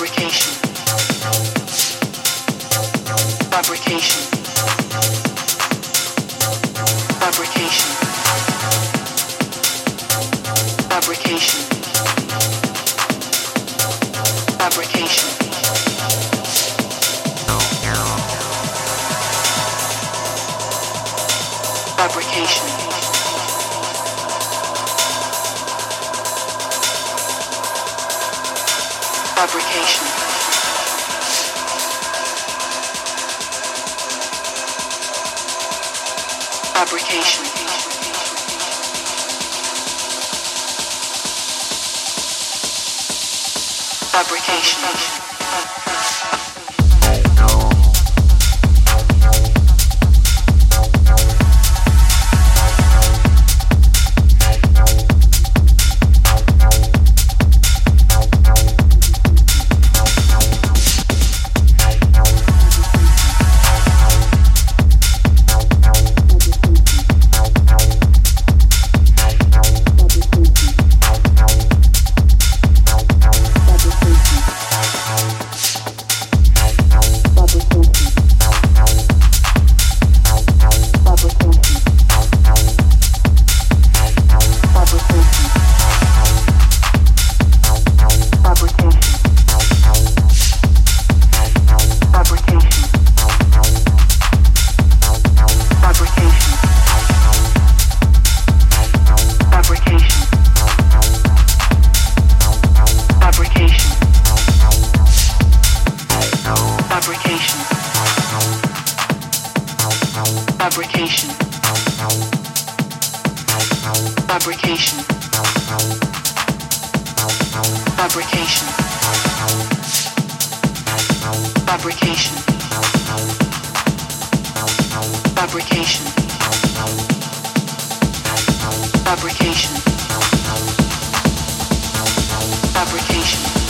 fabrication. Fabrication. Fabrication. Fabrication. Fabrication. Fabrication. fabrication. Fabrication. Fabrication. Fabrication. Fabrication. Fabrication. Fabrication. Fabrication. Fabrication.